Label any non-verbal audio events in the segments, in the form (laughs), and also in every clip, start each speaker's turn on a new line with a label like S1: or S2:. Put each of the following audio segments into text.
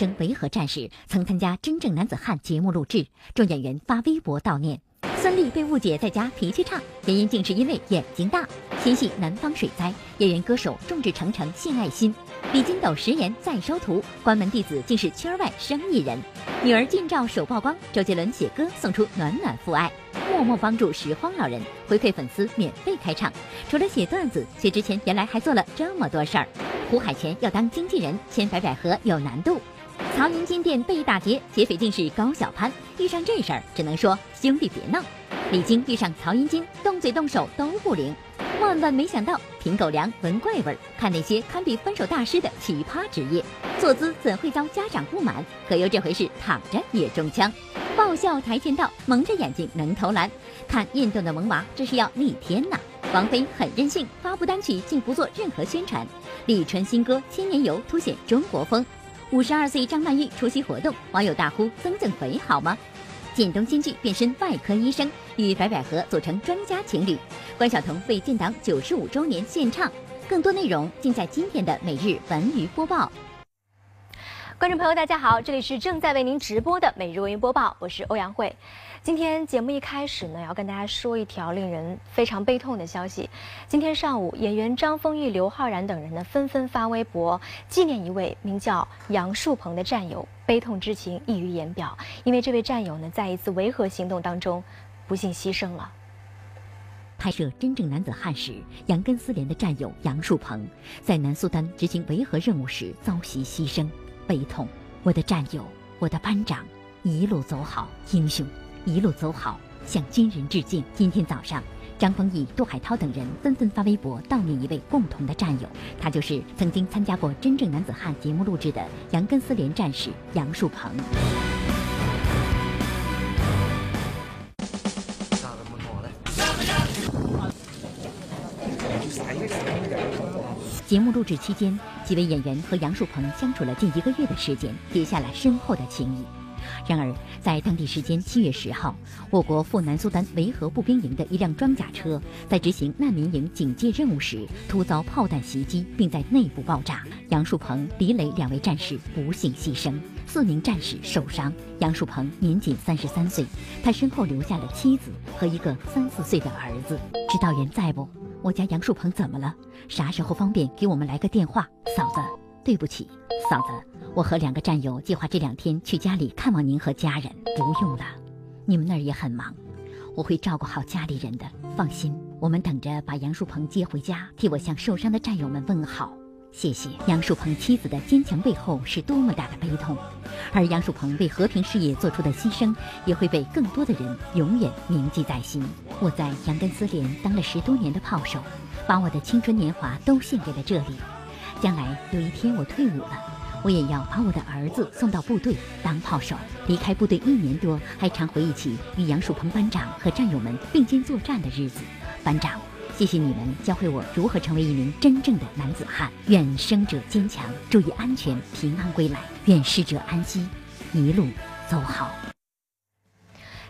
S1: 牺牲维和战士曾参加《真正男子汉》节目录制，众演员发微博悼念。孙俪被误解在家脾气差，原因竟是因为眼睛大。新戏《南方水灾》，演员歌手众志成城献爱心。李金斗食言再收徒，关门弟子竟是圈外生意人。女儿近照首曝光，周杰伦写歌送出暖暖父爱，默默帮助拾荒老人，回馈粉丝免费开唱。除了写段子，薛之谦原来还做了这么多事儿。胡海泉要当经纪人，签白百合有难度。曹云金店被打劫，劫匪竟是高小攀。遇上这事儿，只能说兄弟别闹。李菁遇上曹云金，动嘴动手都不灵。万万没想到，品狗粮闻怪味儿，看那些堪比分手大师的奇葩职业，坐姿怎会遭家长不满？可又这回是躺着也中枪。爆笑跆拳道，蒙着眼睛能投篮。看运动的萌娃，这是要逆天呐！王菲很任性，发布单曲竟不做任何宣传。李纯新歌《千年游》凸显中国风。五十二岁张曼玉出席活动，网友大呼增增肥好吗？靳东新剧变身外科医生，与白百合组成专家情侣。关晓彤为建党九十五周年献唱。更多内容尽在今天的每日文娱播报。
S2: 观众朋友，大家好，这里是正在为您直播的每日文娱播报，我是欧阳慧。今天节目一开始呢，要跟大家说一条令人非常悲痛的消息。今天上午，演员张丰毅、刘昊然等人呢纷纷发微博纪念一位名叫杨树鹏的战友，悲痛之情溢于言表。因为这位战友呢，在一次维和行动当中不幸牺牲了。
S1: 拍摄《真正男子汉》时，杨根思连的战友杨树鹏在南苏丹执行维和任务时遭袭牺牲，悲痛。我的战友，我的班长，一路走好，英雄。一路走好，向军人致敬。今天早上，张丰毅、杜海涛等人纷纷发微博悼念一位共同的战友，他就是曾经参加过《真正男子汉》节目录制的杨根思连战士杨树鹏。节目录制期间，几位演员和杨树鹏相处了近一个月的时间，结下了深厚的情谊。然而，在当地时间七月十号，我国赴南苏丹维和步兵营的一辆装甲车在执行难民营警戒任务时，突遭炮弹袭击，并在内部爆炸。杨树鹏、李磊两位战士不幸牺牲，四名战士受伤。杨树鹏年仅三十三岁，他身后留下了妻子和一个三四岁的儿子。指导员在不？我家杨树鹏怎么了？啥时候方便给我们来个电话？嫂子，对不起，嫂子。我和两个战友计划这两天去家里看望您和家人。不用了，你们那儿也很忙，我会照顾好家里人的。放心，我们等着把杨树鹏接回家，替我向受伤的战友们问好。谢谢。杨树鹏妻子的坚强背后是多么大的悲痛，而杨树鹏为和平事业做出的牺牲，也会被更多的人永远铭记在心。我在杨根思连当了十多年的炮手，把我的青春年华都献给了这里。将来有一天我退伍了。我也要把我的儿子送到部队当炮手。离开部队一年多，还常回忆起与杨树鹏班长和战友们并肩作战的日子。班长，谢谢你们教会我如何成为一名真正的男子汉。愿生者坚强，注意安全，平安归来。愿逝者安息，一路走好。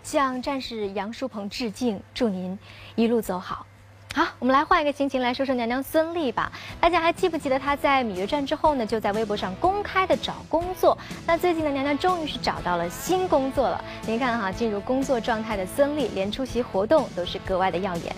S2: 向战士杨树鹏致敬，祝您一路走好。好，我们来换一个心情来说说娘娘孙俪吧。大家还记不记得她在《芈月传》之后呢，就在微博上公开的找工作。那最近呢，娘娘终于是找到了新工作了。您看哈，进入工作状态的孙俪，连出席活动都是格外的耀眼。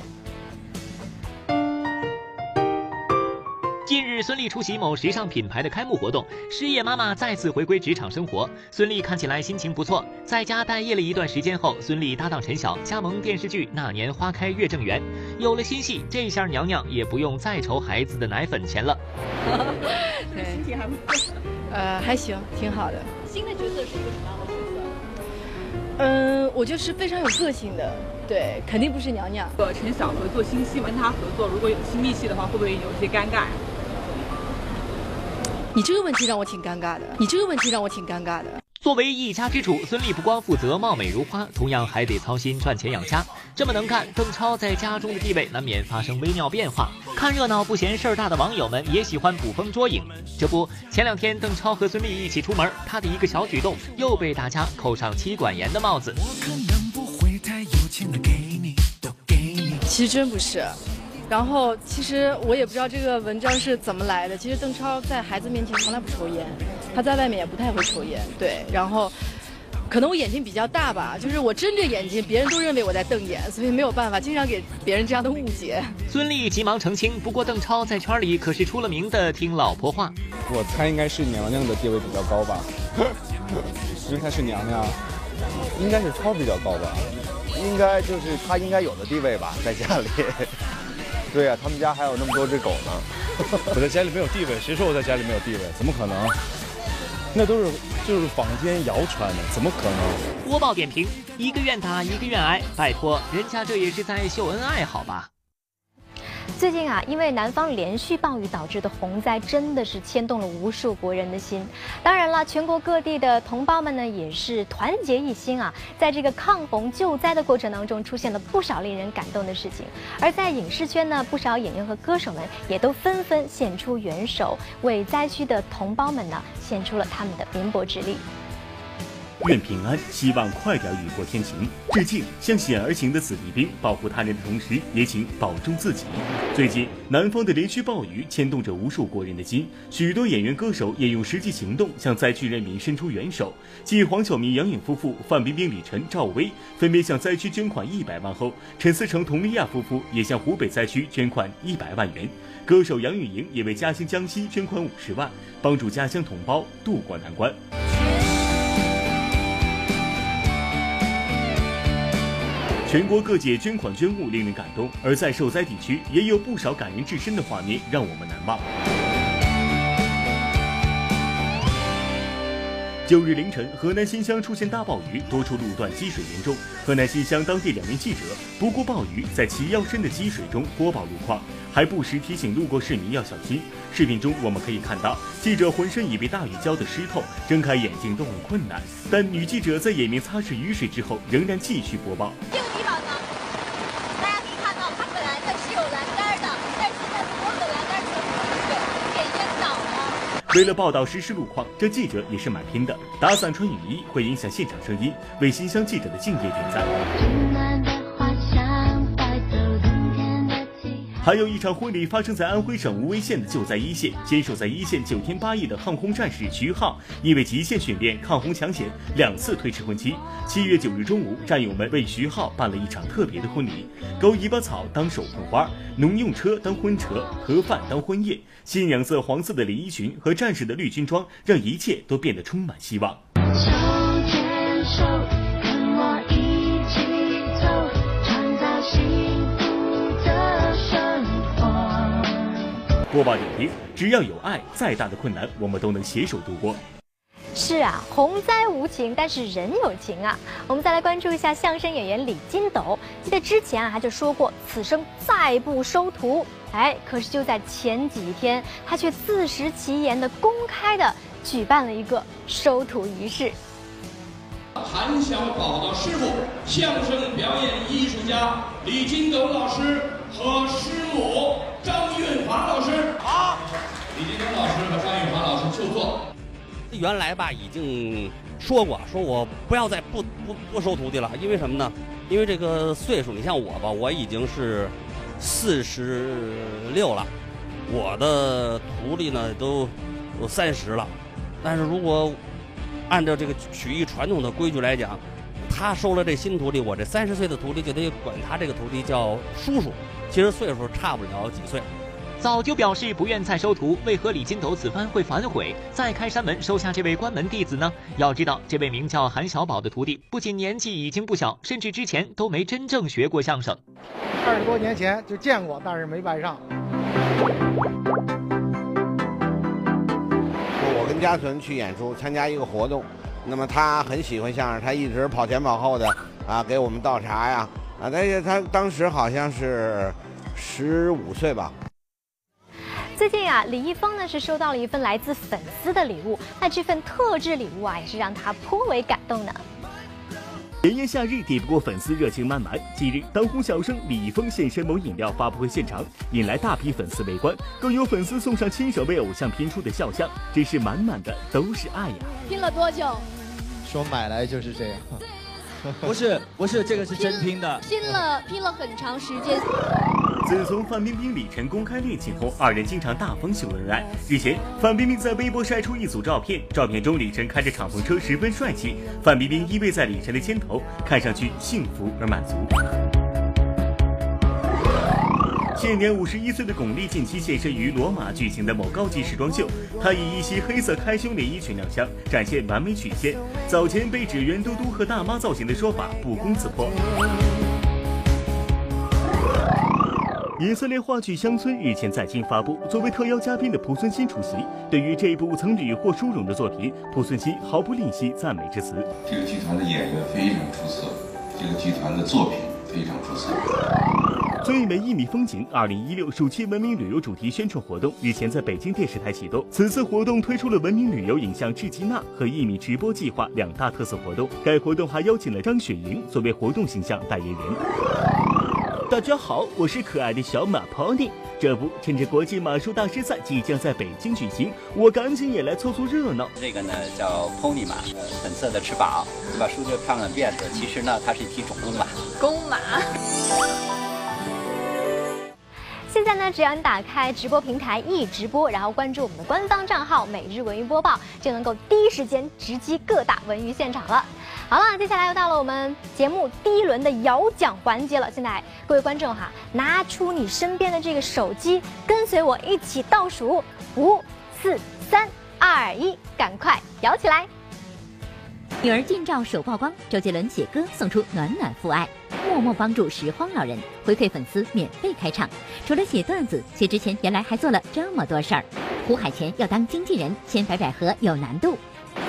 S3: 近日，孙俪出席某时尚品牌的开幕活动，失业妈妈再次回归职场生活。孙俪看起来心情不错，在家待业了一段时间后，孙俪搭档陈晓加盟电视剧《那年花开月正圆》，有了新戏，这下娘娘也不用再愁孩子的奶粉钱了。
S4: 心情还不错，呃，还行，挺好的。
S5: 新的角色是一个什么样的角色？
S4: 嗯，我就是非常有个性的，对，肯定不是娘娘。
S5: 和陈晓合作新戏，跟他合作，如果有亲密戏的话，会不会有些尴尬？
S4: 你这个问题让我挺尴尬的。你这个问题让我挺尴尬的。
S3: 作为一家之主，孙俪不光负责貌美如花，同样还得操心赚钱养家。这么能干，邓超在家中的地位难免发生微妙变化。看热闹不嫌事儿大的网友们也喜欢捕风捉影。这不，前两天邓超和孙俪一起出门，他的一个小举动又被大家扣上妻管严的帽子我可能不会太有钱给你都给你。
S4: 其实真不是。然后，其实我也不知道这个文章是怎么来的。其实邓超在孩子面前从来不抽烟，他在外面也不太会抽烟，对，然后。可能我眼睛比较大吧，就是我睁着眼睛，别人都认为我在瞪眼，所以没有办法，经常给别人这样的误解。
S3: 孙俪急忙澄清，不过邓超在圈里可是出了名的听老婆话。
S6: 我猜应该是娘娘的地位比较高吧，(laughs) 因为她是娘娘，应该是超比较高吧，
S7: 应该就是她应该有的地位吧，在家里。对呀，他们家还有那么多只狗呢。(laughs)
S6: 我在家里没有地位，谁说我在家里没有地位？怎么可能？那都是就是坊间谣传的，怎么可能？
S3: 播报点评：一个愿打，一个愿挨。拜托，人家这也是在秀恩爱，好吧？
S2: 最近啊，因为南方连续暴雨导致的洪灾，真的是牵动了无数国人的心。当然了，全国各地的同胞们呢，也是团结一心啊，在这个抗洪救灾的过程当中，出现了不少令人感动的事情。而在影视圈呢，不少演员和歌手们也都纷纷献出援手，为灾区的同胞们呢，献出了他们的绵薄之力。
S8: 愿平安，希望快点雨过天晴。致敬向险而行的子弟兵，保护他人的同时，也请保重自己。最近，南方的连续暴雨牵动着无数国人的心，许多演员歌手也用实际行动向灾区人民伸出援手。继黄晓明、杨颖夫妇、范冰冰、李晨、赵薇分别向灾区捐款一百万后，陈思诚、佟丽娅夫妇也向湖北灾区捐款一百万元。歌手杨钰莹也为嘉兴江西捐款五十万，帮助家乡同胞渡过难关。全国各界捐款捐物令人感动，而在受灾地区也有不少感人至深的画面让我们难忘。九日凌晨，河南新乡出现大暴雨，多处路段积水严重。河南新乡当地两名记者不顾暴雨，在齐腰深的积水中播报路况，还不时提醒路过市民要小心。视频中我们可以看到，记者浑身已被大雨浇得湿透，睁开眼睛都很困难。但女记者在眼面擦拭雨水之后，仍然继续播报。为了报道实时路况，这记者也是蛮拼的。打伞穿雨衣会影响现场声音，为新乡记者的敬业点赞。还有一场婚礼发生在安徽省无为县的救灾一线，坚守在一线九天八夜的抗洪战士徐浩，因为极限训练抗洪抢险，两次推迟婚期。七月九日中午，战友们为徐浩办了一场特别的婚礼，狗尾巴草当手捧花，农用车当婚车，盒饭当婚宴。新娘色黄色的连衣裙和战士的绿军装，让一切都变得充满希望。播报点评：只要有爱，再大的困难我们都能携手度过。
S2: 是啊，洪灾无情，但是人有情啊。我们再来关注一下相声演员李金斗。记得之前啊，他就说过此生再不收徒。哎，可是就在前几天，他却自食其言的公开的举办了一个收徒仪式。
S9: 韩小宝的师傅，相声表演艺术家李金斗老师和师母。张运华老师好，李金东老师和张运华老师就坐。
S10: 原来吧，已经说过，说我不要再不不不收徒弟了，因为什么呢？因为这个岁数，你像我吧，我已经是四十六了，我的徒弟呢都有三十了。但是如果按照这个曲艺传统的规矩来讲，他收了这新徒弟，我这三十岁的徒弟就得管他这个徒弟叫叔叔。其实岁数差不了几岁，
S3: 早就表示不愿再收徒，为何李金斗此番会反悔，再开山门收下这位关门弟子呢？要知道，这位名叫韩小宝的徒弟，不仅年纪已经不小，甚至之前都没真正学过相声。
S11: 二十多年前就见过，但是没拜上。
S7: 我跟嘉纯去演出，参加一个活动，那么他很喜欢相声，他一直跑前跑后的啊，给我们倒茶呀。啊，但是他当时好像是十五岁吧。
S2: 最近啊，李易峰呢是收到了一份来自粉丝的礼物，那这份特制礼物啊，也是让他颇为感动的。
S8: 炎炎夏日，抵不过粉丝热情满满。近日，当红小生李易峰现身某饮料发布会现场，引来大批粉丝围观，更有粉丝送上亲手为偶像拼出的肖像，真是满满的都是爱呀！
S12: 拼了多久？
S13: 说买来就是这样。(laughs)
S12: 不是
S13: 不是，这个是真拼的，
S12: 拼了拼了很长时间。
S8: 自从范冰冰、李晨公开恋情后，二人经常大方秀恩爱。日前，范冰冰在微博晒出一组照片，照片中李晨开着敞篷车，十分帅气；范冰冰依偎在李晨的肩头，看上去幸福而满足。现年五十一岁的巩俐近期现身于罗马举行的某高级时装秀，她以一袭黑色开胸连衣裙亮相，展现完美曲线。早前被指圆嘟嘟和大妈造型的说法不攻自破。以色列话剧《乡村》日前在京发布，作为特邀嘉宾的濮存昕出席。对于这部曾屡获殊荣的作品，濮存昕毫不吝惜赞美之词。
S12: 这个剧团的演员非常出色，这个剧团的作品非常出色。
S8: 最美一米风景二零一六暑期文明旅游主题宣传活动日前在北京电视台启动。此次活动推出了文明旅游影像致吉纳和一米直播计划两大特色活动。该活动还邀请了张雪迎作为活动形象代言人。大家好，我是可爱的小马 Pony。这不，趁着国际马术大师赛即将在北京举行，我赶紧也来凑凑热闹。
S14: 这个呢叫 Pony 马，粉色的翅膀，一把梳着漂亮的辫子。其实呢，它是一匹种公马。
S2: 公马。那，只要你打开直播平台一直播，然后关注我们的官方账号“每日文娱播报”，就能够第一时间直击各大文娱现场了。好了，接下来又到了我们节目第一轮的摇奖环节了。现在各位观众哈，拿出你身边的这个手机，跟随我一起倒数五、四、三、二、一，赶快摇起来！
S1: 女儿近照首曝光，周杰伦写歌送出暖暖父爱。默默帮助拾荒老人，回馈粉丝免费开唱。除了写段子，薛之谦原来还做了这么多事儿。胡海泉要当经纪人，签白百合有难度。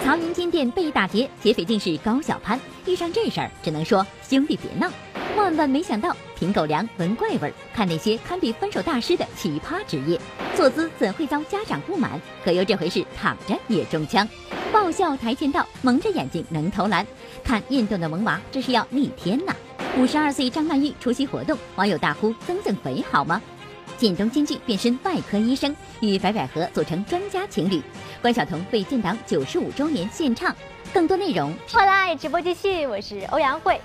S1: 曹云金店被打劫，劫匪竟是高小攀。遇上这事儿，只能说兄弟别闹。万万没想到，品狗粮闻怪味儿，看那些堪比分手大师的奇葩职业，坐姿怎会遭家长不满？葛优这回是躺着也中枪。爆笑跆拳道，蒙着眼睛能投篮。看运动的萌娃，这是要逆天呐！五十二岁张曼玉出席活动，网友大呼增增肥好吗？靳东京剧变身外科医生，与白百合组成专家情侣。关晓彤为建党九十五周年献唱。更多内容，
S2: 快来直播继续，我是欧阳慧。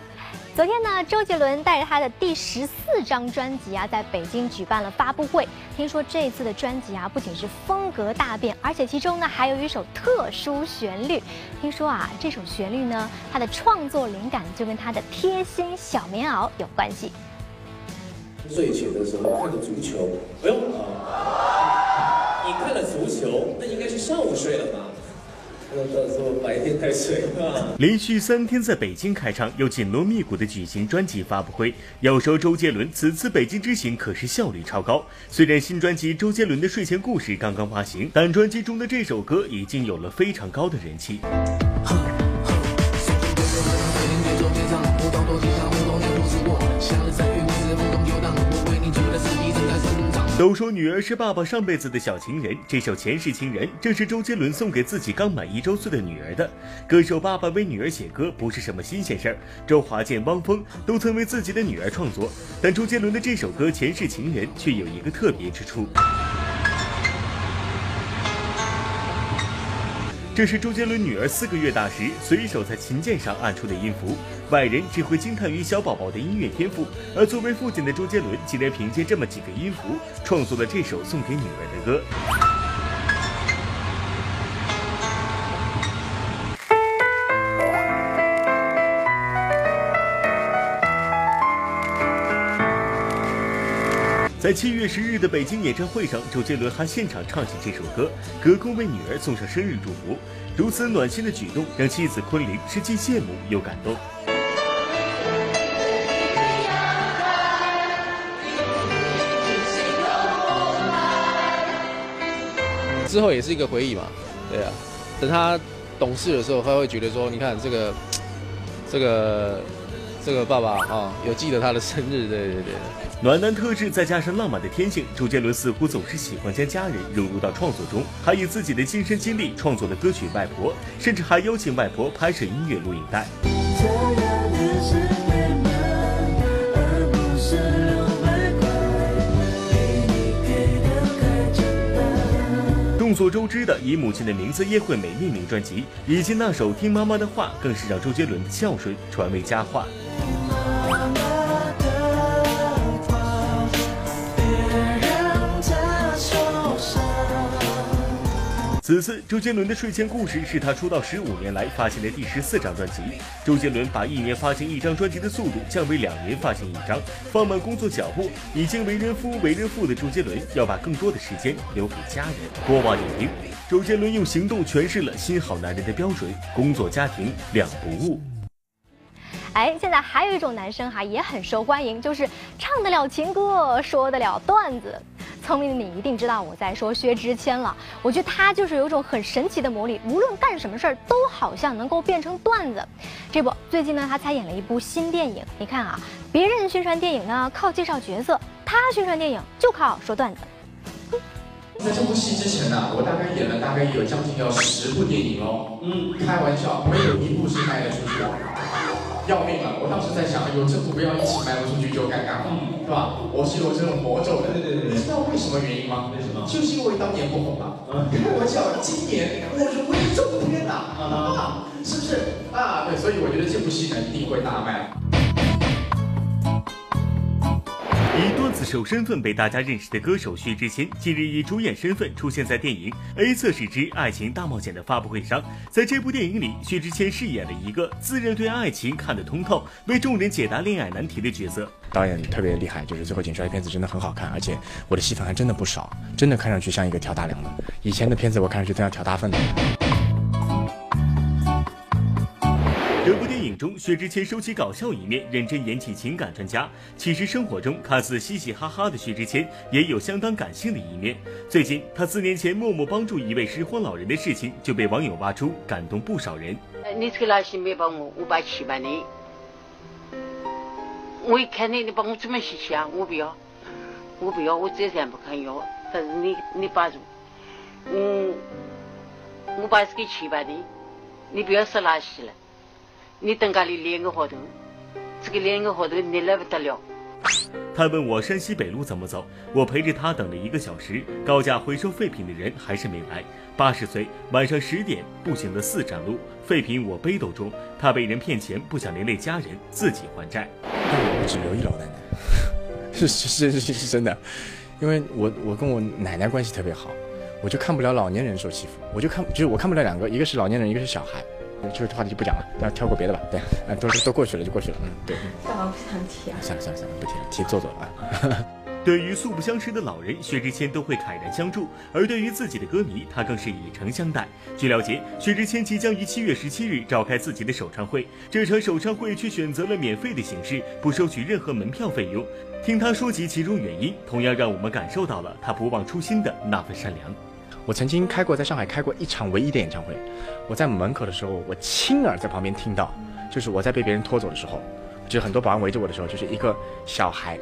S2: 昨天呢，周杰伦带着他的第十四张专辑啊，在北京举办了发布会。听说这次的专辑啊，不仅是风格大变，而且其中呢还有一首特殊旋律。听说啊，这首旋律呢，它的创作灵感就跟他的贴心小棉袄有关系。
S15: 睡前的时候看个足球，不用啊，你看了足球，那应该是上午睡了吧？
S8: 连续三天在北京开唱，又紧锣密鼓的举行专辑发布会。要说周杰伦此次北京之行可是效率超高。虽然新专辑《周杰伦的睡前故事》刚刚发行，但专辑中的这首歌已经有了非常高的人气。(laughs) 都说女儿是爸爸上辈子的小情人，这首《前世情人》正是周杰伦送给自己刚满一周岁的女儿的。歌手爸爸为女儿写歌不是什么新鲜事儿，周华健、汪峰都曾为自己的女儿创作，但周杰伦的这首歌《前世情人》却有一个特别之处。这是周杰伦女儿四个月大时随手在琴键上按出的音符，外人只会惊叹于小宝宝的音乐天赋，而作为父亲的周杰伦竟然凭借这么几个音符创作了这首送给女儿的歌。在七月十日的北京演唱会上，周杰伦还现场唱起这首歌，隔空为女儿送上生日祝福。如此暖心的举动，让妻子昆凌是既羡慕又感动。
S16: 之后也是一个回忆嘛，对啊。等他懂事的时候，他会觉得说：“你看这个，这个，这个爸爸啊，有记得他的生日，对对对。”
S8: 暖男特质再加上浪漫的天性，周杰伦似乎总是喜欢将家人融入到创作中，还以自己的亲身经历创作了歌曲《外婆》，甚至还邀请外婆拍摄音乐录影带。众所周知的以母亲的名字叶惠美命名专辑，以及那首《听妈妈的话》，更是让周杰伦的孝顺传为佳话。此次周杰伦的睡前故事是他出道十五年来发行的第十四张专辑。周杰伦把一年发行一张专辑的速度降为两年发行一张，放慢工作脚步。已经为人夫、为人父的周杰伦要把更多的时间留给家人。播报点评：周杰伦用行动诠释了新好男人的标准，工作家庭两不误。
S2: 哎，现在还有一种男生哈也很受欢迎，就是唱得了情歌，说得了段子。聪明的你一定知道我在说薛之谦了。我觉得他就是有种很神奇的魔力，无论干什么事儿都好像能够变成段子。这不，最近呢他参演了一部新电影。你看啊，别人宣传电影呢靠介绍角色，他宣传电影就靠说段子。
S17: 在这部戏之前呢，我大概演了大概有将近要十部电影哦。嗯，开玩笑，没有一部是卖得出去的。要命了！我当时在想，有这部不要一起卖不出去就尴尬了，是吧？我是有这种魔咒的。对对对。你知道为什么原因吗？为什么？就是因为当年不红嘛。开玩笑，今年我如日中天呐！啊，是不是？啊，对，所以我觉得这部戏呢一定会大卖。
S8: 自首身份被大家认识的歌手薛之谦，近日以主演身份出现在电影《A 测试之爱情大冒险》的发布会上。在这部电影里，薛之谦饰演了一个自认对爱情看得通透，为众人解答恋爱难题的角色。
S18: 导演特别厉害，就是最后剪出来的片子真的很好看，而且我的戏份还真的不少，真的看上去像一个挑大梁的。以前的片子我看上去都要挑大粪的。
S8: 中，薛之谦收起搞笑一面，认真演起情感专家。其实生活中看似嘻嘻哈哈的薛之谦，也有相当感性的一面。最近，他四年前默默帮助一位拾荒老人的事情，就被网友挖出，感动不少人。
S19: 你这个老心没帮我五百七百的，我一看你，你帮我怎么洗去啊？我不要，我不要，我这钱不肯要。但是你，你把住，嗯，五百是给七百的，你不要说垃圾了。你等家里两个号头，这个两个号头你来不得了。
S8: 他问我山西北路怎么走，我陪着他等了一个小时。高价回收废品的人还是没来。八十岁，晚上十点步行了四站路，废品我背斗中。他被人骗钱，不想连累家人，自己还债。
S18: 但我不只留一老奶奶，(laughs) 是是是是是真的，因为我我跟我奶奶关系特别好，我就看不了老年人受欺负，我就看就是我看不了两个，一个是老年人，一个是小孩。这个话题就不讲了，那跳过别的吧。对，啊，都都过去了就过去了。嗯，对。
S20: 干嘛不想提啊？
S18: 算了算了算了，不提了，提做做啊。(laughs)
S8: 对于素不相识的老人，薛之谦都会慨然相助；而对于自己的歌迷，他更是以诚相待。据了解，薛之谦即将于七月十七日召开自己的首唱会，这场首唱会却选择了免费的形式，不收取任何门票费用。听他说及其中原因，同样让我们感受到了他不忘初心的那份善良。
S18: 我曾经开过在上海开过一场唯一的演唱会，我在门口的时候，我亲耳在旁边听到，就是我在被别人拖走的时候，就很多保安围着我的时候，就是一个小孩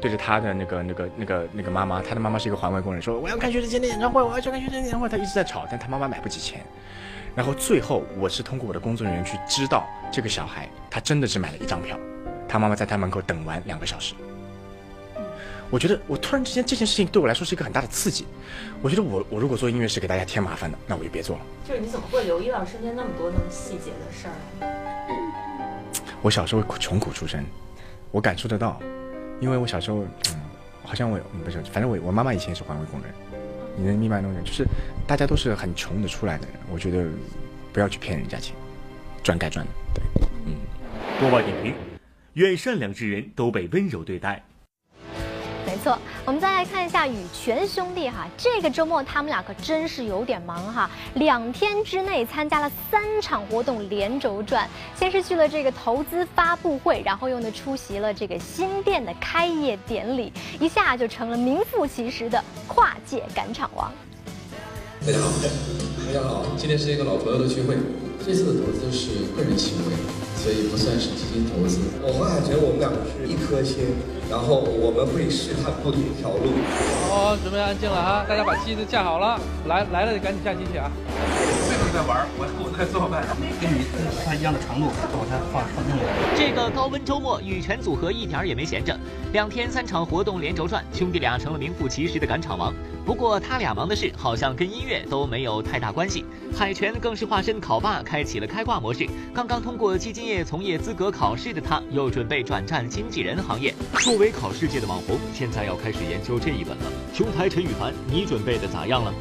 S18: 对着他的那个那个那个那个妈妈，他的妈妈是一个环卫工人，说我要看薛之谦的演唱会，我要去看薛之谦演唱会，他一直在吵，但他妈妈买不起钱，然后最后我是通过我的工作人员去知道这个小孩他真的只买了一张票，他妈妈在他门口等完两个小时。我觉得我突然之间这件事情对我来说是一个很大的刺激。我觉得我我如果做音乐是给大家添麻烦的，那我就别做了。
S20: 就是你怎么会留意到身边那么多那么细节的事儿？
S18: 我小时候穷苦出身，我感受得到，因为我小时候，嗯，好像我不是，反正我我妈妈以前也是环卫工人，你能明白那种，就是大家都是很穷的出来的人。我觉得不要去骗人家钱，赚该赚的。对，嗯。
S8: 播报点评：愿善良之人都被温柔对待。
S2: 没错，我们再来看一下羽泉兄弟哈，这个周末他们俩可真是有点忙哈，两天之内参加了三场活动连轴转，先是去了这个投资发布会，然后又呢出席了这个新店的开业典礼，一下就成了名副其实的跨界赶场王。
S15: 大家好，大家好，今天是一个老朋友的聚会，这次的投资是个人行为，所以不算是基金投资。我和海泉我们两个是一颗心。然后我们会试探不同条路。
S16: 好，准备安静了啊，大家把机子架好了，来来了就赶紧下机去啊！
S21: 在玩，我我在做饭，跟你跟他一样的长度，我它放放进来。
S3: 这个高温周末，羽泉组合一点也没闲着，两天三场活动连轴转，兄弟俩成了名副其实的赶场王。不过他俩忙的事好像跟音乐都没有太大关系。海泉更是化身考霸，开启了开挂模式。刚刚通过基金业从业资格考试的他，又准备转战经纪人行业。作为考试界的网红，现在要开始研究这一本了。兄台陈羽凡，你准备的咋样了？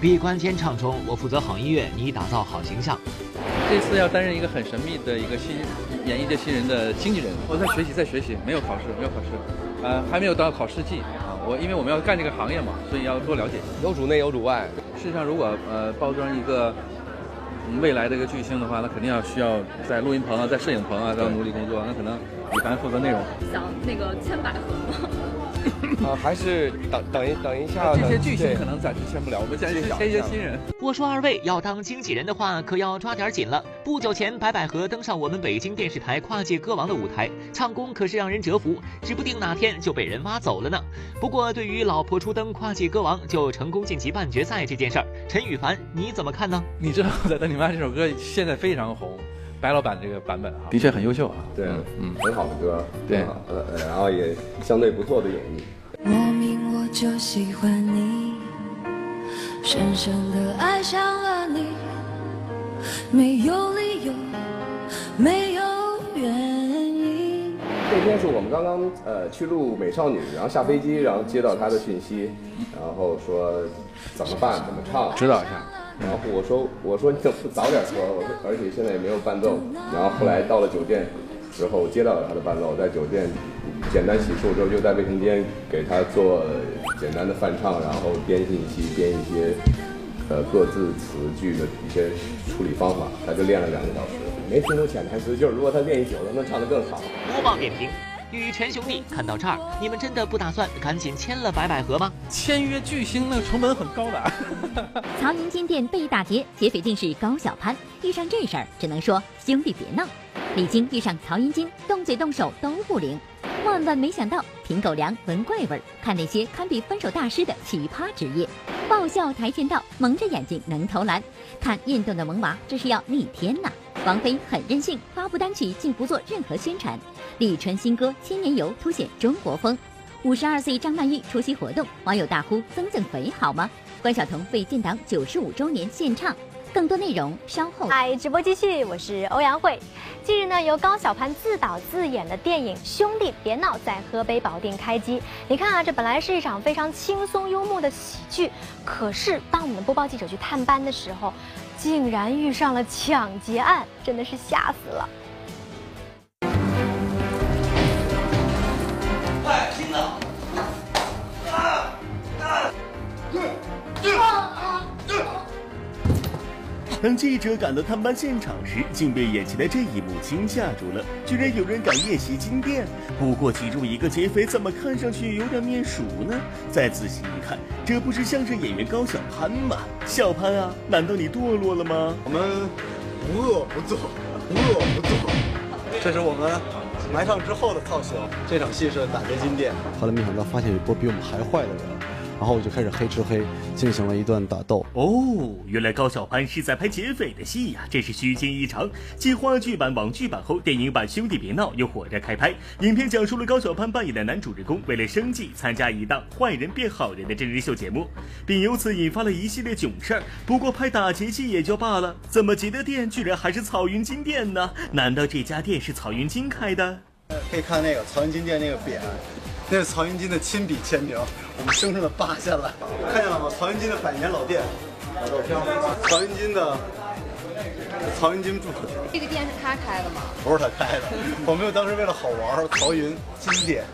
S3: 闭关监唱中，我负责好音乐，你打造好形象。
S21: 这次要担任一个很神秘的一个新演艺界新人的经纪人，我在学习，在学习，没有考试，没有考试，呃，还没有到考试季啊。我因为我们要干这个行业嘛，所以要多了解。
S22: 有主内有主外。
S21: 事实上，如果呃包装一个未来的一个巨星的话，那肯定要需要在录音棚啊，在摄影棚啊，都要努力工作。那可能李凡负责内容。
S20: 想那个签百合吗？(laughs)
S22: 啊，还是等等一等一下。
S21: 这些巨星可能暂时签不了，我们现在是签一些新人。
S3: 我说二位要当经纪人的话，可要抓点紧了。不久前，白百合登上我们北京电视台跨界歌王的舞台，唱功可是让人折服，指不定哪天就被人挖走了呢。不过，对于老婆初登跨界歌王就成功晋级半决赛这件事儿，陈羽凡你怎么看呢？
S21: 你知道《在等你妈》这首歌现在非常红。白老板这个版本啊，的确很优秀啊。
S22: 对，嗯，很好的歌，
S21: 对，
S22: 呃，然后也相对不错的演绎。莫名我就喜欢你，深深的爱上了你，没有理由，没有原因。那天是我们刚刚呃去录《美少女》，然后下飞机，然后接到他的讯息，然后说怎么办，怎么唱，
S21: 指导一下。
S22: 然后我说我说你怎么不早点说？我说而且现在也没有伴奏。然后后来到了酒店之后，接到了他的伴奏，在酒店简单洗漱之后，就在卫生间给他做简单的翻唱，然后编信息，编一些呃各自词句的一些处理方法。他就练了两个小时，没听出潜台词，就是如果他练习久了，能唱得更好。
S3: 播报点评。羽泉兄弟，看到这儿，你们真的不打算赶紧签了白百合吗？
S21: 签约巨星那个成本很高的。
S1: 曹云金店被打劫，劫匪竟是高小攀。遇上这事儿，只能说兄弟别闹。李菁遇上曹云金，动嘴动手都不灵。万万没想到，品狗粮闻怪味儿，看那些堪比分手大师的奇葩职业。爆笑跆拳道，蒙着眼睛能投篮。看运动的萌娃，这是要逆天呐！王菲很任性，发布单曲竟不做任何宣传。李春新歌《千年游》凸显中国风。五十二岁张曼玉出席活动，网友大呼增增肥好吗？关晓彤为建党九十五周年献唱。更多内容稍后。
S2: 嗨，直播继续，我是欧阳慧。近日呢，由高晓攀自导自演的电影《兄弟别闹》在河北保定开机。你看啊，这本来是一场非常轻松幽默的喜剧，可是当我们播报记者去探班的时候。竟然遇上了抢劫案，真的是吓死了！快听啊！
S8: 当记者赶到探班现场时，竟被眼前的这一幕惊吓住了。居然有人敢夜袭金店！不过其中一个劫匪怎么看上去有点面熟呢？再仔细一看，这不是相声演员高小攀吗？小潘啊，难道你堕落了吗？
S23: 我们无恶不作，无恶不作。这是我们埋上之后的造型。这场戏是打劫金店，后来没想到发现有波比我们还坏的人。然后我就开始黑吃黑，进行了一段打斗。
S8: 哦，原来高晓攀是在拍劫匪的戏呀，真是虚惊一场。继话剧版、网剧版后，电影版《兄弟别闹》又火热开拍。影片讲述了高晓攀扮演的男主人公为了生计参加一档坏人变好人的真人秀节目，并由此引发了一系列囧事儿。不过拍打劫戏也就罢了，怎么劫的店居然还是曹云金店呢？难道这家店是曹云金开的？
S23: 可以看那个曹云金店那个匾。那是曹云金的亲笔签名，我们升上了八线了，看见了吗？曹云金的百年老店，曹云金的曹云金住。
S20: 这个店是他开的吗？
S23: 不是他开的，我们当时为了好玩，曹云金店，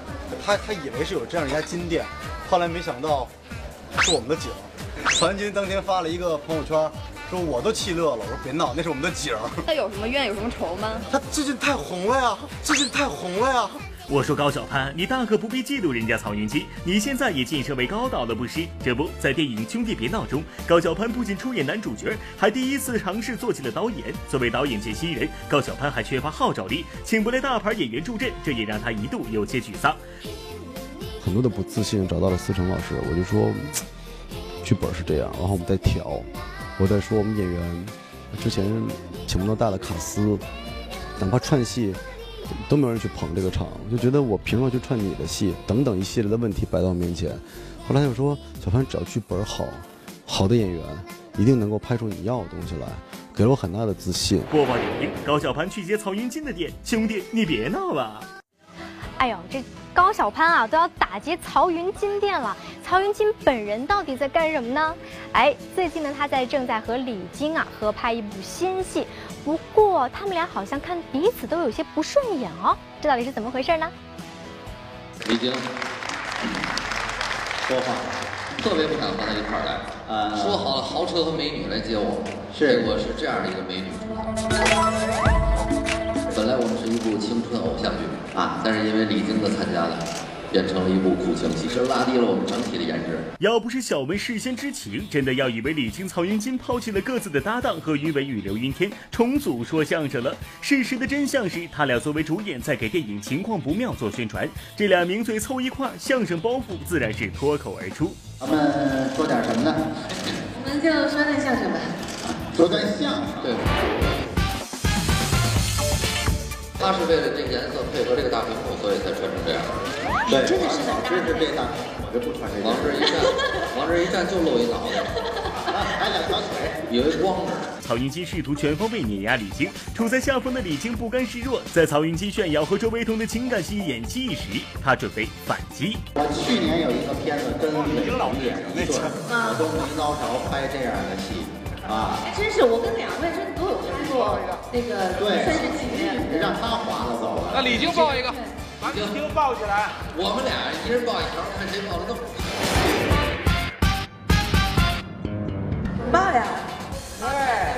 S23: 他他以为是有这样一家金店，后来没想到是我们的景。曹云金当天发了一个朋友圈，说我都气乐了，我说别闹，那是我们的景。
S20: 他有什么怨有什么仇吗？
S23: 他最近太红了呀，最近太红了呀。
S8: 我说高小攀，你大可不必嫉妒人家曹云金，你现在也晋升为高导了不是？这不在电影《兄弟别闹》中，高小攀不仅出演男主角，还第一次尝试做起了导演。作为导演界新人，高小攀还缺乏号召力，请不来大牌演员助阵，这也让他一度有些沮丧。
S23: 很多的不自信找到了思成老师，我就说，剧本是这样，然后我们再调。我在说我们演员之前请不到大的卡司，哪怕串戏。
S24: 都没有人去捧这个场，就觉得我凭什么去串你的戏？等等一系列的问题摆到我面前。后来他说：“小潘，只要剧本好，好的演员一定能够拍出你要的东西来。”给了我很大的自信。
S8: 播报点评：高小攀去接曹云金的店，兄弟你别闹了。
S2: 哎呦，这高小攀啊都要打劫曹云金店了。曹云金本人到底在干什么呢？哎，最近呢他在正在和李菁啊合拍一部新戏，不过他们俩好像看彼此都有些不顺眼哦。这到底是怎么回事呢？
S25: 李菁说话特别不想和他一块儿来。说好了豪车和美女来接我，结果是这样的一个美女出场。本来我们是一部青春偶像剧啊，但是因为李菁的参加了，变成了一部苦情戏，是拉低了我们整体的颜值。
S8: 要不是小文事先知情，真的要以为李菁、曹云金抛弃了各自的搭档和于伟与刘云天重组说相声了。事实的真相是，他俩作为主演在给电影《情况不妙》做宣传，这俩名嘴凑一块，相声包袱自然是脱口而出。
S25: 咱们说点什么呢？
S26: 我们就说段相声吧。
S25: 说段相声。对。他是为了这颜色配合这个大屏幕，所以才穿成这样。
S26: 对，真的是很
S25: 大。真是这大屏幕，我就不穿这。往这一站，(laughs) 往这一站就露一脑袋，还两条腿，以为光着。
S8: 曹云金试图全方位碾压李菁，处在下风的李菁不甘示弱，在曹云金炫耀和周维彤的情感戏演技时，他准备反击。
S25: 我去年有一个片子跟李菁演一对，我都没捞着拍这样的戏啊！
S26: 还真是，我跟两位真都有工作，那个
S25: 对，
S26: 三十几年，
S25: 让他划了走了。
S27: 那李菁抱一个，把李菁抱起来。
S25: 我们俩一人抱一条，看谁抱的更。
S26: 抱呀！
S27: 哎。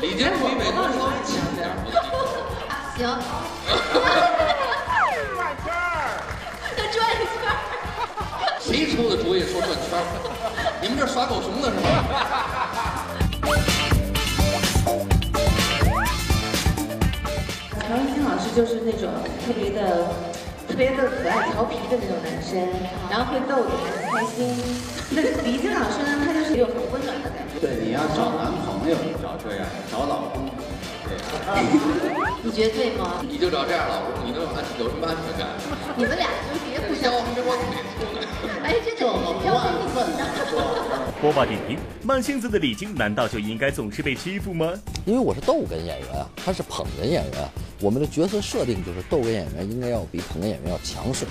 S25: 李菁比美国稍微强点
S26: 行。(laughs) (laughs)
S25: 谁出的主意说转圈儿？你们这耍狗熊的是吗？
S26: 曹云天老师就是那种特别的、特别的可爱、调皮的那种男生，然后会逗你开心。那李菁老师呢，他就是有很温暖的感觉。
S25: 对，你要找男朋友找这样，找老公，对。
S26: 你觉得对吗？
S25: 你就找这样老公，你能安有什么安全感？
S26: 你们俩就别互相。
S25: 这我腿粗的。
S26: 哎，这么
S25: 不安分的。
S8: 播报点评：慢性子的李菁难道就应该总是被欺负吗？
S28: 因为我是逗哏演员啊，他是捧哏演员，我们的角色设定就是逗哏演员应该要比捧哏演员要强势。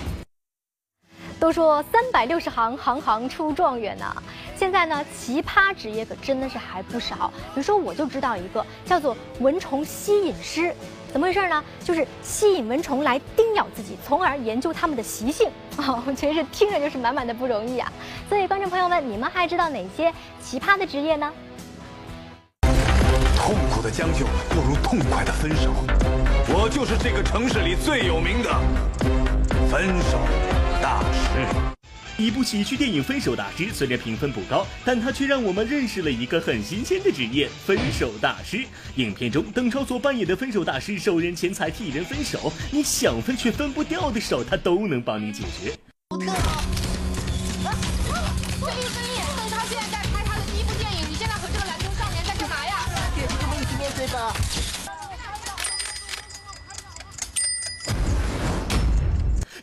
S2: 都说三百六十行，行行出状元呐。现在呢，奇葩职业可真的是还不少。比如说，我就知道一个叫做蚊虫吸引师，怎么回事呢？就是吸引蚊虫来叮咬自己，从而研究它们的习性啊。我觉得是听着就是满满的不容易啊。所以，观众朋友们，你们还知道哪些奇葩的职业呢？
S29: 痛苦的将就不如痛快的分手。我就是这个城市里最有名的分手。大师，
S8: 一部喜剧电影《分手大师》虽然评分不高，但它却让我们认识了一个很新鲜的职业——分手大师。影片中，邓超所扮演的分手大师，受人钱财替人分手，你想分却分不掉的手，他都能帮你解决。
S30: 我特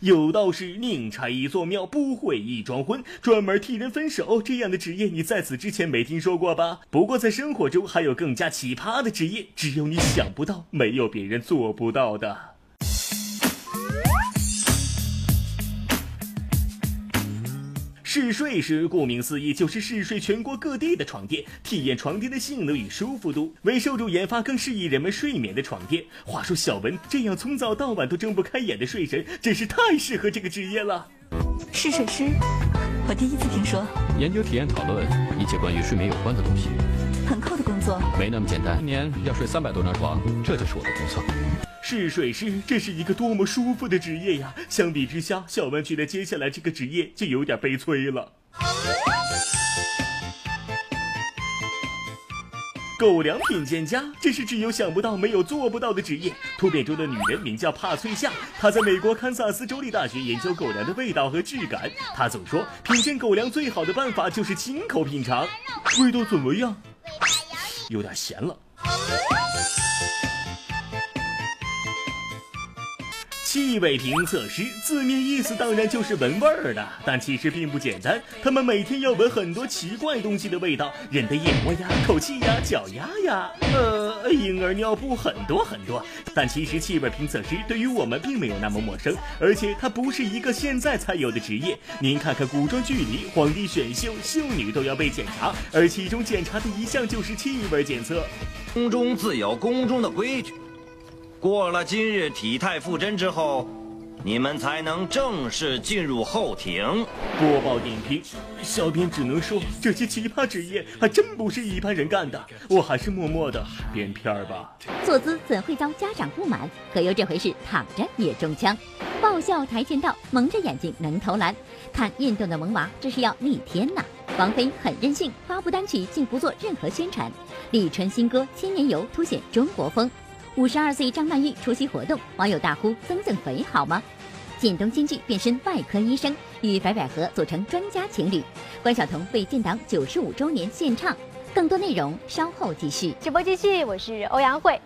S8: 有道是宁拆一座庙，不毁一桩婚。专门替人分手这样的职业，你在此之前没听说过吧？不过在生活中还有更加奇葩的职业，只有你想不到，没有别人做不到的。试睡师顾名思义就是试睡全国各地的床垫，体验床垫的性能与舒服度，为受众研发更适宜人们睡眠的床垫。话说小文这样从早到晚都睁不开眼的睡神，真是太适合这个职业了。
S31: 试睡师，我第一次听说。
S32: 研究、体验、讨论一切关于睡眠有关的东西。
S31: 很酷的工作。
S32: 没那么简单，一年要睡三百多张床，这就是我的工作。
S8: 试水师，这是一个多么舒服的职业呀！相比之下，小文觉得接下来这个职业就有点悲催了。狗粮品鉴家，这是只有想不到没有做不到的职业。图片中的女人名叫帕翠夏，她在美国堪萨斯州立大学研究狗粮的味道和质感。她总说，品鉴狗粮最好的办法就是亲口品尝，味道怎么样？有点咸了。气味评测师，字面意思当然就是闻味儿的，但其实并不简单。他们每天要闻很多奇怪东西的味道，人的眼窝呀、口气呀、脚丫呀，呃，婴儿尿布很多很多。但其实气味评测师对于我们并没有那么陌生，而且它不是一个现在才有的职业。您看看古装剧里，皇帝选秀，秀女都要被检查，而其中检查的一项就是气味检测。
S33: 宫中自有宫中的规矩。过了今日体态复真之后，你们才能正式进入后庭。
S8: 播报点评，小编只能说，这些奇葩职业还真不是一般人干的。我还是默默的编片儿吧。
S1: 坐姿怎会遭家长不满？葛优这回是躺着也中枪，爆笑跆拳道，蒙着眼睛能投篮。看运动的萌娃，这是要逆天呐！王菲很任性，发布单曲竟不做任何宣传。李纯新歌《千年游》凸显中国风。五十二岁张曼玉出席活动，网友大呼增增肥好吗？靳东新剧变身外科医生，与白百合组成专家情侣。关晓彤为建党九十五周年献唱。更多内容稍后继续。
S2: 直播继续，我是欧阳慧。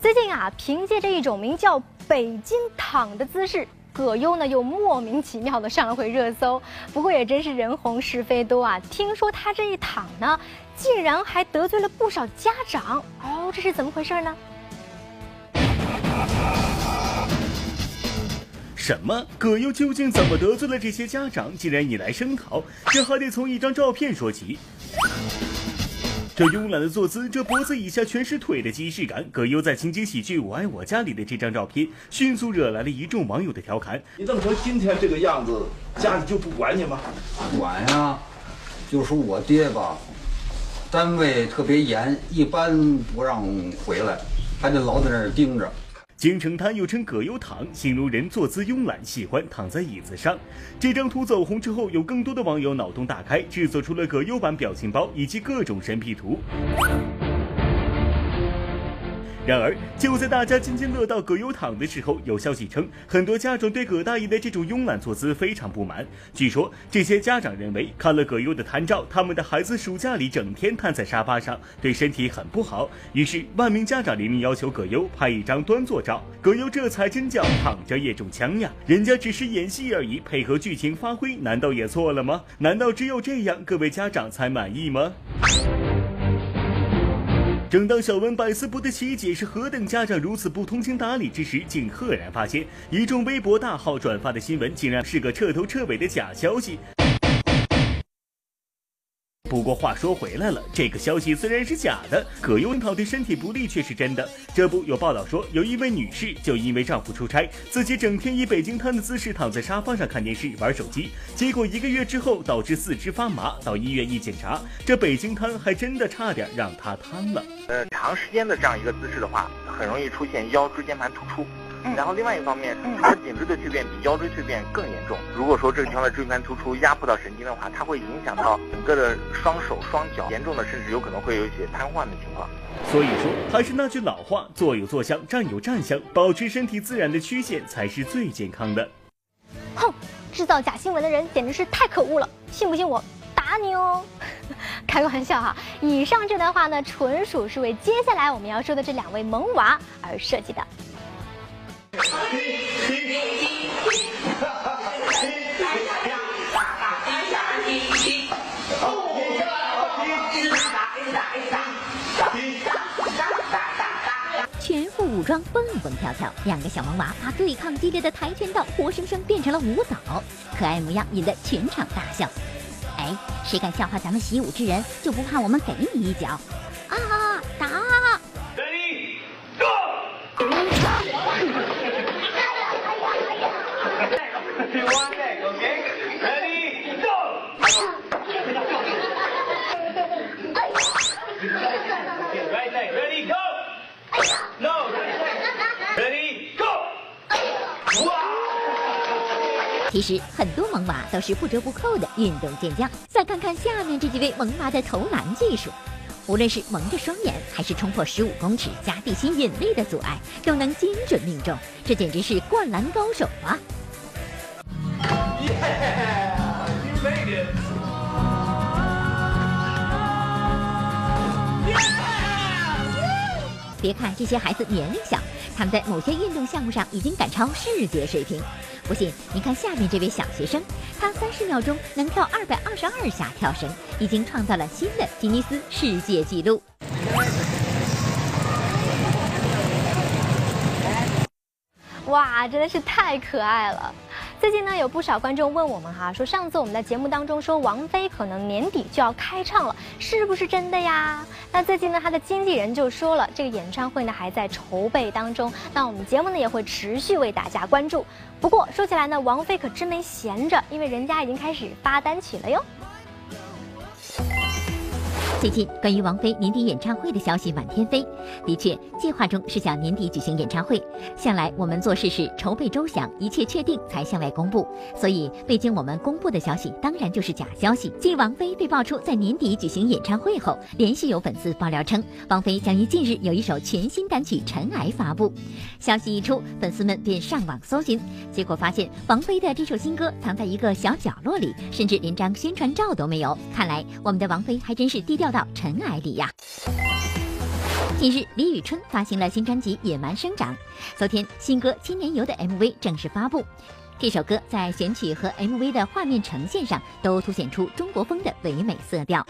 S2: 最近啊，凭借着一种名叫“北京躺”的姿势，葛优呢又莫名其妙的上了回热搜。不过也真是人红是非多啊！听说他这一躺呢，竟然还得罪了不少家长哦，这是怎么回事呢？
S8: 什么？葛优究竟怎么得罪了这些家长，竟然引来声讨？这还得从一张照片说起。这慵懒的坐姿，这脖子以下全是腿的即视感。葛优在情景喜剧《我爱我家》里的这张照片，迅速惹来了一众网友的调侃：“
S34: 你弄成今天这个样子，家里就不管你吗？
S35: 管呀，就说我爹吧，单位特别严，一般不让回来，还得老在那儿盯着。”
S8: 京城滩又称葛优躺，形容人坐姿慵懒，喜欢躺在椅子上。这张图走红之后，有更多的网友脑洞大开，制作出了葛优版表情包以及各种神 P 图。然而，就在大家津津乐道葛优躺的时候，有消息称，很多家长对葛大爷的这种慵懒坐姿非常不满。据说，这些家长认为，看了葛优的摊照，他们的孩子暑假里整天瘫在沙发上，对身体很不好。于是，万名家长联名要求葛优拍一张端坐照。葛优这才真叫躺着也中枪呀！人家只是演戏而已，配合剧情发挥，难道也错了吗？难道只有这样，各位家长才满意吗？正当小文百思不得其解是何等家长如此不通情达理之时，竟赫然发现一众微博大号转发的新闻竟然是个彻头彻尾的假消息。不过话说回来了，这个消息虽然是假的，葛优躺对身体不利却是真的。这不有报道说，有一位女士就因为丈夫出差，自己整天以北京瘫的姿势躺在沙发上看电视、玩手机，结果一个月之后导致四肢发麻，到医院一检查，这北京瘫还真的差点让她瘫了。
S36: 呃，长时间的这样一个姿势的话，很容易出现腰椎间盘突出。然后另外一方面，它颈椎的蜕变比腰椎蜕变更严重。如果说这个地方的椎间盘突出压迫到神经的话，它会影响到整个的双手双脚，严重的甚至有可能会有一些瘫痪的情况。
S8: 所以说，还是那句老话，坐有坐相，站有站相，保持身体自然的曲线才是最健康的。
S2: 哼，制造假新闻的人简直是太可恶了！信不信我打你哦？(laughs) 开个玩笑哈，以上这段话呢，纯属是为接下来我们要说的这两位萌娃而设计的。
S1: 全副武装，蹦蹦跳跳，两个小萌娃把对抗激烈的跆拳道活生生变成了舞蹈，可爱模样引得全场大笑。哎，谁敢笑话咱们习武之人，就不怕我们给你一脚！啊，其实很多萌娃都是不折不扣的运动健将。再看看下面这几位萌娃的投篮技术，无论是蒙着双眼，还是冲破十五公尺加地心引力的阻碍，都能精准命中，这简直是灌篮高手啊！别看这些孩子年龄小，他们在某些运动项目上已经赶超世界水平。不信，你看下面这位小学生，他三十秒钟能跳二百二十二下跳绳，已经创造了新的吉尼斯世界纪录。
S2: 哇，真的是太可爱了！最近呢，有不少观众问我们哈，说上次我们在节目当中说王菲可能年底就要开唱了，是不是真的呀？那最近呢，她的经纪人就说了，这个演唱会呢还在筹备当中，那我们节目呢也会持续为大家关注。不过说起来呢，王菲可真没闲着，因为人家已经开始发单曲了哟。
S1: 最近关于王菲年底演唱会的消息满天飞，的确，计划中是想年底举行演唱会。向来我们做事是筹备周详，一切确定才向外公布，所以未经我们公布的消息当然就是假消息。继王菲被爆出在年底举行演唱会后，连续有粉丝爆料称，王菲将于近日有一首全新单曲《尘埃》发布。消息一出，粉丝们便上网搜寻，结果发现王菲的这首新歌藏在一个小角落里，甚至连张宣传照都没有。看来我们的王菲还真是低调。到尘埃里呀！近日，李宇春发行了新专辑《野蛮生长》，昨天新歌《青年游》的 MV 正式发布。这首歌在选曲和 MV 的画面呈现上都凸显出中国风的唯美色调。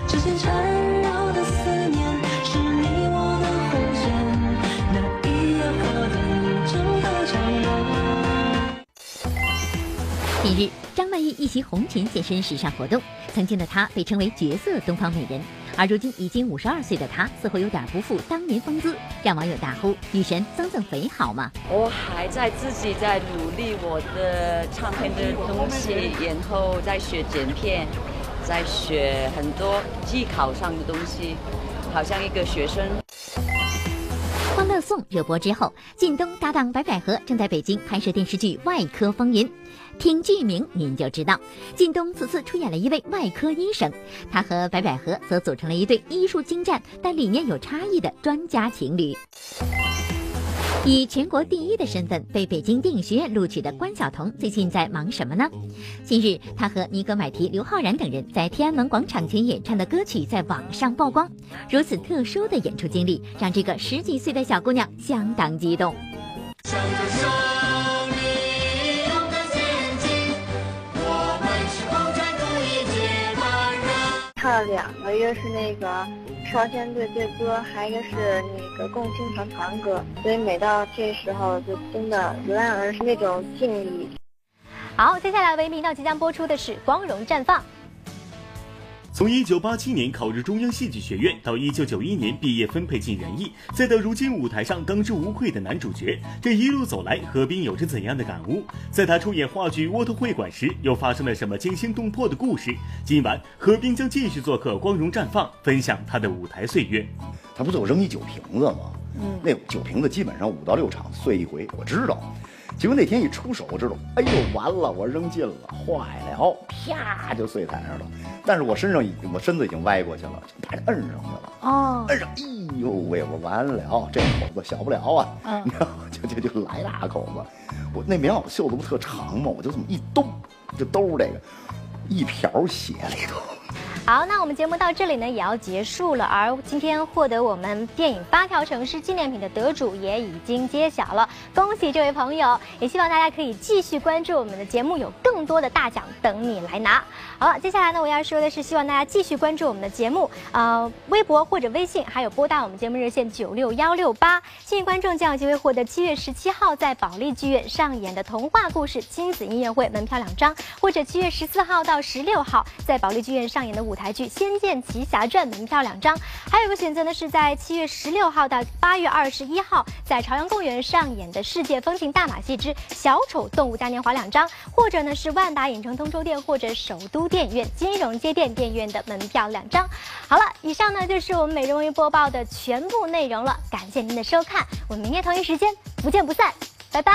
S1: 近日，张曼玉一袭红裙现身时尚活动，曾经的她被称为绝色东方美人。而如今已经五十二岁的她，似乎有点不复当年风姿，让网友大呼：“女神增增肥好吗？”
S37: 我还在自己在努力我的唱片的东西，然后在学剪片，在学很多技巧上的东西，好像一个学生。
S1: 《欢乐颂》热播之后，靳东搭档白百合正在北京拍摄电视剧《外科风云》。听剧名您就知道，靳东此次出演了一位外科医生，他和白百合则组成了一对医术精湛但理念有差异的专家情侣。以全国第一的身份被北京电影学院录取的关晓彤，最近在忙什么呢？近日，她和尼格买提、刘昊然等人在天安门广场前演唱的歌曲在网上曝光。如此特殊的演出经历，让这个十几岁的小姑娘相当激动。
S38: 唱了两个，一个是那个少先队队歌，还有一个是那个共青团团歌，所以每到这时候就真的油然而是那种敬意。
S2: 好，接下来为频道即将播出的是《光荣绽放》。
S8: 从1987年考入中央戏剧学院，到1991年毕业分配进人艺，再到如今舞台上当之无愧的男主角，这一路走来，何冰有着怎样的感悟？在他出演话剧《窝头会馆》时，又发生了什么惊心动魄的故事？今晚何冰将继续做客《光荣绽放》，分享他的舞台岁月。
S39: 他不就扔一酒瓶子吗？嗯，那酒瓶子基本上五到六场碎一回，我知道。结果那天一出手，我知道，哎呦，完了，我扔进了，坏了，啪就碎台上了。但是我身上已，我身子已经歪过去了，就把它摁上去了。哦，摁上，哎呦喂，我完了，这口子小不了啊。嗯，(laughs) 就就就来大口子。我那棉袄袖子不特长吗？我就这么一兜，就兜这个，一瓢血里头。
S2: 好，那我们节目到这里呢也要结束了。而今天获得我们电影《八条城市》纪念品的得主也已经揭晓了，恭喜这位朋友！也希望大家可以继续关注我们的节目，有更多的大奖等你来拿。好了，接下来呢我要说的是，希望大家继续关注我们的节目，呃，微博或者微信，还有拨打我们节目热线九六幺六八。幸运观众将有机会获得七月十七号在保利剧院上演的童话故事亲子音乐会门票两张，或者七月十四号到十六号在保利剧院上演的舞台剧《仙剑奇侠传》门票两张，还有一个选择呢，是在七月十六号到八月二十一号在朝阳公园上演的《世界风情大马戏之小丑动物嘉年华》两张，或者呢是万达影城通州店或者首都电影院金融街店电影院的门票两张。好了，以上呢就是我们每日文娱播报的全部内容了，感谢您的收看，我们明天同一时间不见不散，拜拜。